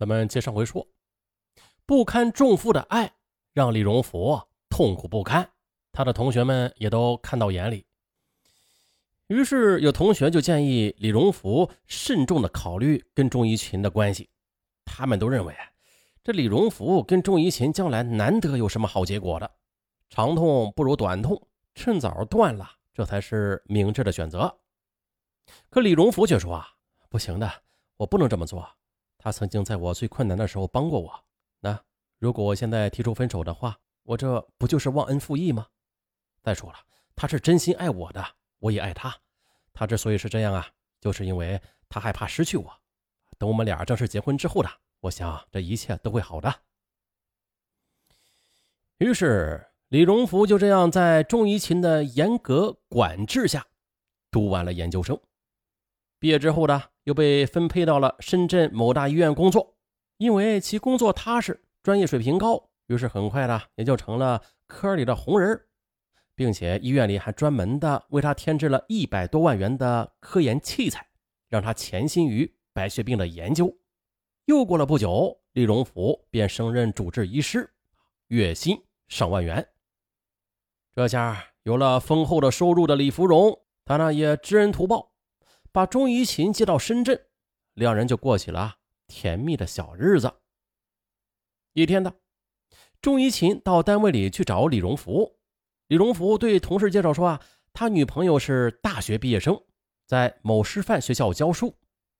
咱们接上回说，不堪重负的爱让李荣福痛苦不堪，他的同学们也都看到眼里。于是有同学就建议李荣福慎重的考虑跟钟怡琴的关系。他们都认为，这李荣福跟钟怡琴将来难得有什么好结果的，长痛不如短痛，趁早断了，这才是明智的选择。可李荣福却说：“啊，不行的，我不能这么做。”他曾经在我最困难的时候帮过我，那如果我现在提出分手的话，我这不就是忘恩负义吗？再说了，他是真心爱我的，我也爱他。他之所以是这样啊，就是因为他害怕失去我。等我们俩正式结婚之后的，我想这一切都会好的。于是李荣福就这样在钟怡琴的严格管制下，读完了研究生。毕业之后呢，又被分配到了深圳某大医院工作，因为其工作踏实，专业水平高，于是很快的也就成了科里的红人，并且医院里还专门的为他添置了一百多万元的科研器材，让他潜心于白血病的研究。又过了不久，李荣福便升任主治医师，月薪上万元。这下有了丰厚的收入的李芙蓉，他呢也知恩图报。把钟怡琴接到深圳，两人就过起了甜蜜的小日子。一天的，钟怡琴到单位里去找李荣福。李荣福对同事介绍说：“啊，他女朋友是大学毕业生，在某师范学校教书，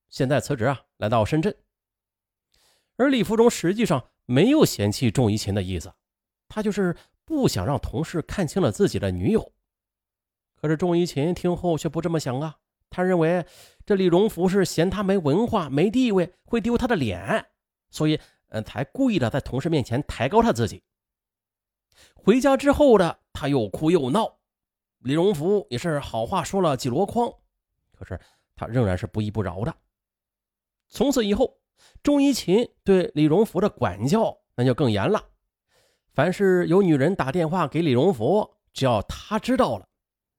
现在辞职啊，来到深圳。”而李福忠实际上没有嫌弃钟怡琴的意思，他就是不想让同事看清了自己的女友。可是钟怡琴听后却不这么想啊。他认为这李荣福是嫌他没文化、没地位，会丢他的脸，所以，嗯，才故意的在同事面前抬高他自己。回家之后的他又哭又闹，李荣福也是好话说了几箩筐，可是他仍然是不依不饶的。从此以后，钟怡琴对李荣福的管教那就更严了。凡是有女人打电话给李荣福，只要他知道了，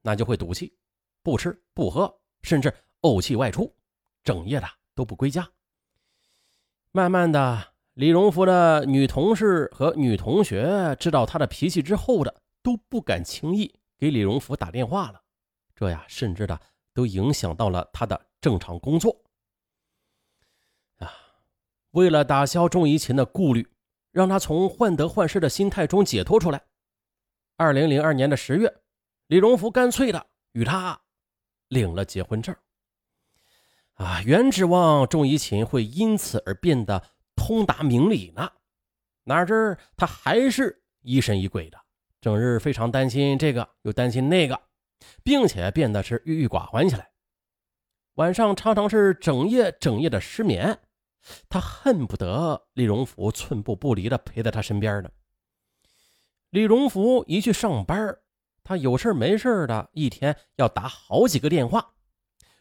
那就会赌气，不吃不喝。甚至怄气外出，整夜的都不归家。慢慢的，李荣福的女同事和女同学知道他的脾气之后的，都不敢轻易给李荣福打电话了。这呀，甚至的都影响到了他的正常工作。啊，为了打消钟怡琴的顾虑，让他从患得患失的心态中解脱出来，二零零二年的十月，李荣福干脆的与他。领了结婚证，啊，原指望钟怡琴会因此而变得通达明理呢，哪知他还是疑神疑鬼的，整日非常担心这个又担心那个，并且变得是郁郁寡欢起来。晚上常常是整夜整夜的失眠，他恨不得李荣福寸步不离的陪在他身边呢。李荣福一去上班。他有事没事的，一天要打好几个电话。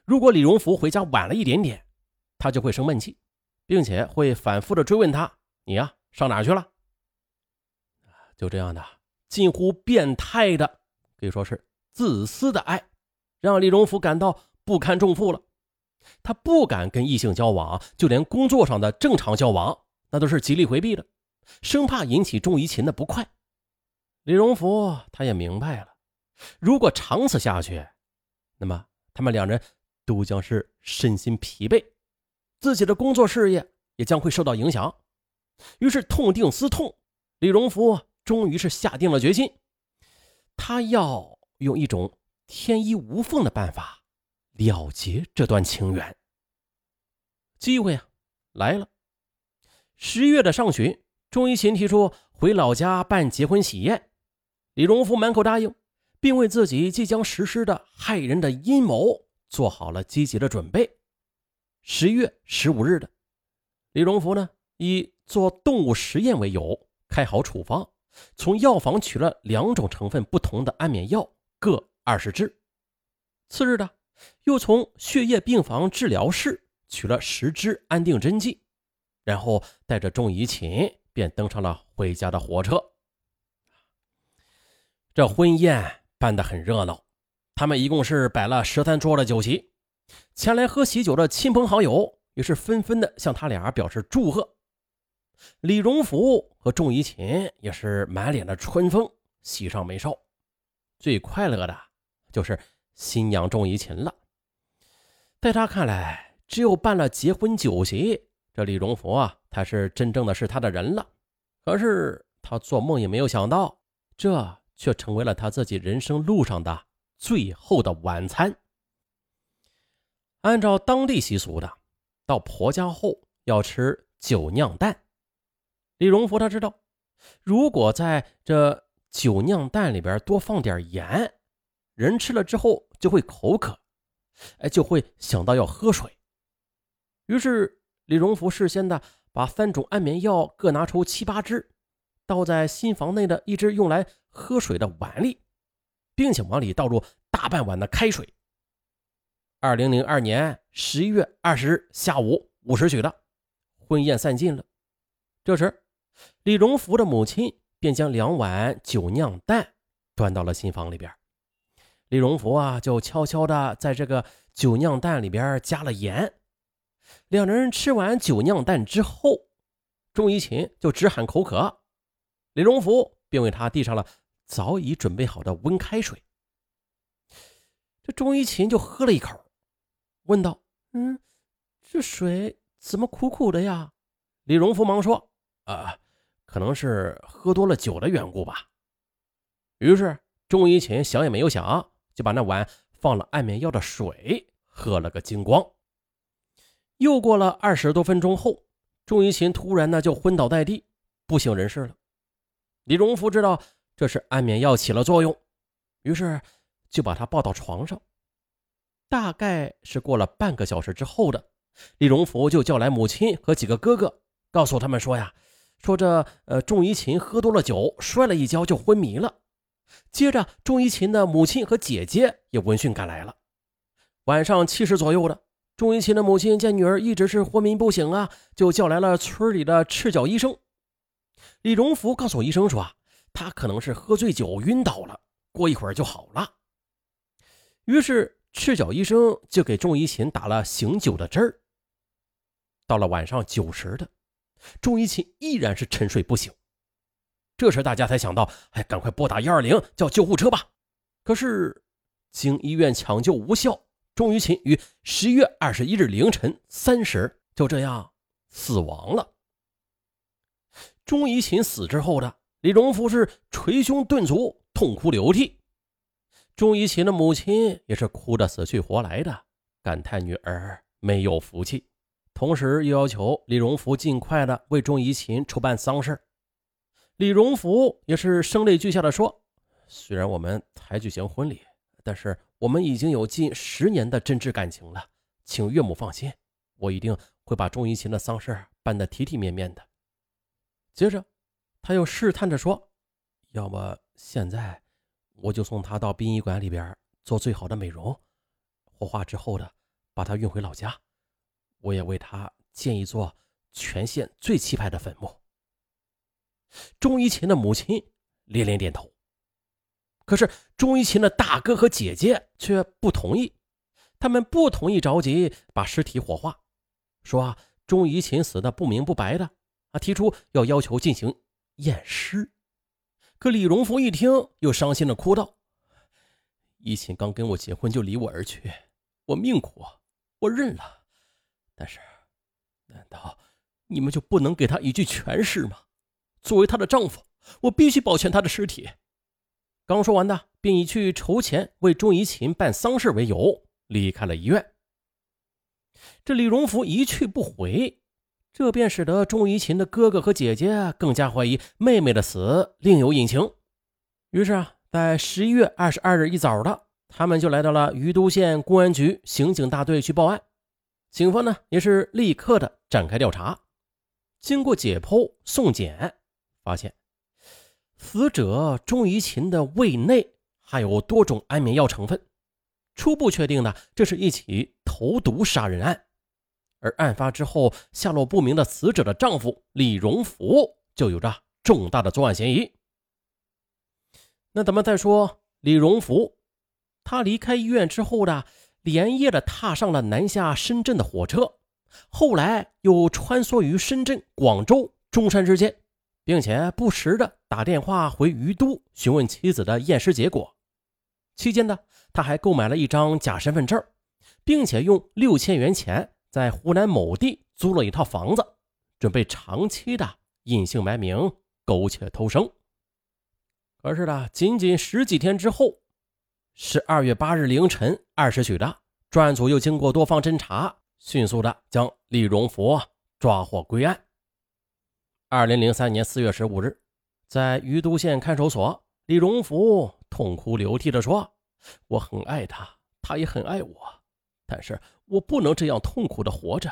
如果李荣福回家晚了一点点，他就会生闷气，并且会反复的追问他：“你呀，上哪去了？”就这样的近乎变态的，可以说是自私的爱，让李荣福感到不堪重负了。他不敢跟异性交往，就连工作上的正常交往，那都是极力回避的，生怕引起钟怡琴的不快。李荣福他也明白了。如果长此下去，那么他们两人都将是身心疲惫，自己的工作事业也将会受到影响。于是痛定思痛，李荣福终于是下定了决心，他要用一种天衣无缝的办法了结这段情缘。机会啊，来了！十月的上旬，钟怡琴提出回老家办结婚喜宴，李荣福满口答应。并为自己即将实施的害人的阴谋做好了积极的准备。十月十五日的，李荣福呢以做动物实验为由，开好处方，从药房取了两种成分不同的安眠药，各二十支。次日的，又从血液病房治疗室取了十支安定针剂，然后带着钟怡琴便登上了回家的火车。这婚宴。办得很热闹，他们一共是摆了十三桌的酒席，前来喝喜酒的亲朋好友也是纷纷的向他俩表示祝贺，李荣福和钟怡琴也是满脸的春风，喜上眉梢。最快乐的就是新娘钟怡琴了。在他看来，只有办了结婚酒席，这李荣福啊，才是真正的是他的人了。可是他做梦也没有想到，这却成为了他自己人生路上的最后的晚餐。按照当地习俗的，到婆家后要吃酒酿蛋。李荣福他知道，如果在这酒酿蛋里边多放点盐，人吃了之后就会口渴，哎，就会想到要喝水。于是李荣福事先的把三种安眠药各拿出七八支，倒在新房内的一只用来喝水的碗里，并且往里倒入大半碗的开水。二零零二年十一月二十日下午五时许的，婚宴散尽了。这时，李荣福的母亲便将两碗酒酿蛋端到了新房里边。李荣福啊，就悄悄的在这个酒酿蛋里边加了盐。两人吃完酒酿蛋之后，钟怡琴就直喊口渴，李荣福便为他递上了早已准备好的温开水。这钟怡琴就喝了一口。问道：“嗯，这水怎么苦苦的呀？”李荣福忙说：“啊，可能是喝多了酒的缘故吧。”于是钟怡琴想也没有想，就把那碗放了安眠药的水喝了个精光。又过了二十多分钟后，钟怡琴突然呢就昏倒在地，不省人事了。李荣福知道这是安眠药起了作用，于是就把她抱到床上。大概是过了半个小时之后的，李荣福就叫来母亲和几个哥哥，告诉他们说呀，说这呃钟怡琴喝多了酒，摔了一跤就昏迷了。接着，钟怡琴的母亲和姐姐也闻讯赶来了。晚上七时左右的，钟怡琴的母亲见女儿一直是昏迷不醒啊，就叫来了村里的赤脚医生。李荣福告诉医生说，他可能是喝醉酒晕倒了，过一会儿就好了。于是。赤脚医生就给钟怡琴打了醒酒的针儿。到了晚上九时的，钟怡琴依然是沉睡不醒。这时大家才想到，哎，赶快拨打幺二零叫救护车吧。可是经医院抢救无效，钟怡琴于十一月二十一日凌晨三时就这样死亡了。钟怡琴死之后的李荣福是捶胸顿足，痛哭流涕。钟怡琴的母亲也是哭得死去活来的，感叹女儿没有福气，同时又要求李荣福尽快的为钟怡琴筹办丧事。李荣福也是声泪俱下的说：“虽然我们才举行婚礼，但是我们已经有近十年的真挚感情了，请岳母放心，我一定会把钟怡琴的丧事办得体体面面的。”接着，他又试探着说：“要么现在……”我就送他到殡仪馆里边做最好的美容，火化之后的，把他运回老家。我也为他建一座全县最气派的坟墓。钟怡琴的母亲连连点头，可是钟怡琴的大哥和姐姐却不同意，他们不同意着急把尸体火化，说钟怡琴死的不明不白的，啊，提出要要求进行验尸。可李荣福一听，又伤心的哭道：“怡琴刚跟我结婚就离我而去，我命苦，我认了。但是，难道你们就不能给她一具全尸吗？作为她的丈夫，我必须保全她的尸体。”刚说完的，便以去筹钱为钟怡琴办丧事为由离开了医院。这李荣福一去不回。这便使得钟怡琴的哥哥和姐姐更加怀疑妹妹的死另有隐情。于是啊，在十一月二十二日一早的，他们就来到了于都县公安局刑警大队去报案。警方呢，也是立刻的展开调查。经过解剖送检，发现死者钟怡琴的胃内含有多种安眠药成分，初步确定呢，这是一起投毒杀人案。而案发之后下落不明的死者的丈夫李荣福就有着重大的作案嫌疑。那咱们再说李荣福，他离开医院之后的连夜的踏上了南下深圳的火车，后来又穿梭于深圳、广州、中山之间，并且不时的打电话回于都询问妻子的验尸结果。期间呢，他还购买了一张假身份证，并且用六千元钱在湖南某地租了一套房子，准备长期的隐姓埋名，苟且偷生。可是呢，仅仅十几天之后，十二月八日凌晨二时许的，专案组又经过多方侦查，迅速的将李荣福抓获归案。二零零三年四月十五日，在于都县看守所，李荣福痛哭流涕的说：“我很爱他，他也很爱我，但是我不能这样痛苦的活着。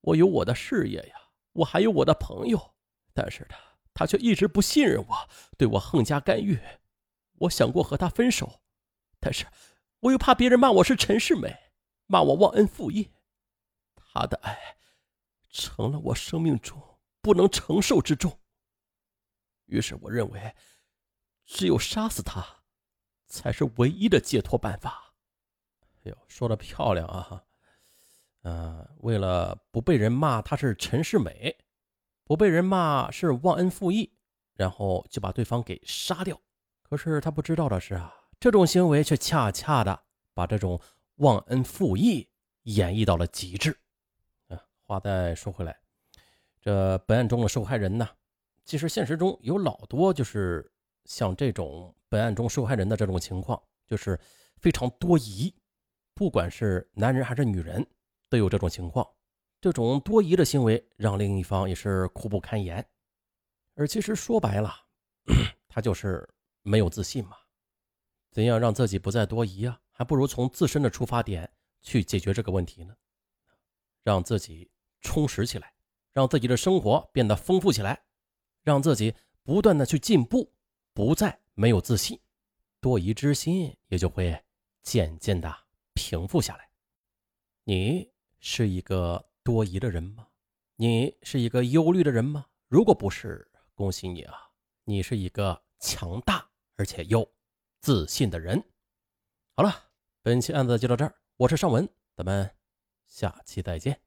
我有我的事业呀，我还有我的朋友，但是他……”他却一直不信任我，对我横加干预。我想过和他分手，但是我又怕别人骂我是陈世美，骂我忘恩负义。他的爱成了我生命中不能承受之重。于是我认为，只有杀死他，才是唯一的解脱办法。哎呦，说的漂亮啊！嗯，为了不被人骂他是陈世美。不被人骂是忘恩负义，然后就把对方给杀掉。可是他不知道的是啊，这种行为却恰恰的把这种忘恩负义演绎到了极致。啊，话再说回来，这本案中的受害人呢，其实现实中有老多就是像这种本案中受害人的这种情况，就是非常多疑，不管是男人还是女人，都有这种情况。这种多疑的行为让另一方也是苦不堪言，而其实说白了，他就是没有自信嘛。怎样让自己不再多疑啊？还不如从自身的出发点去解决这个问题呢？让自己充实起来，让自己的生活变得丰富起来，让自己不断的去进步，不再没有自信，多疑之心也就会渐渐的平复下来。你是一个。多疑的人吗？你是一个忧虑的人吗？如果不是，恭喜你啊，你是一个强大而且又自信的人。好了，本期案子就到这儿，我是尚文，咱们下期再见。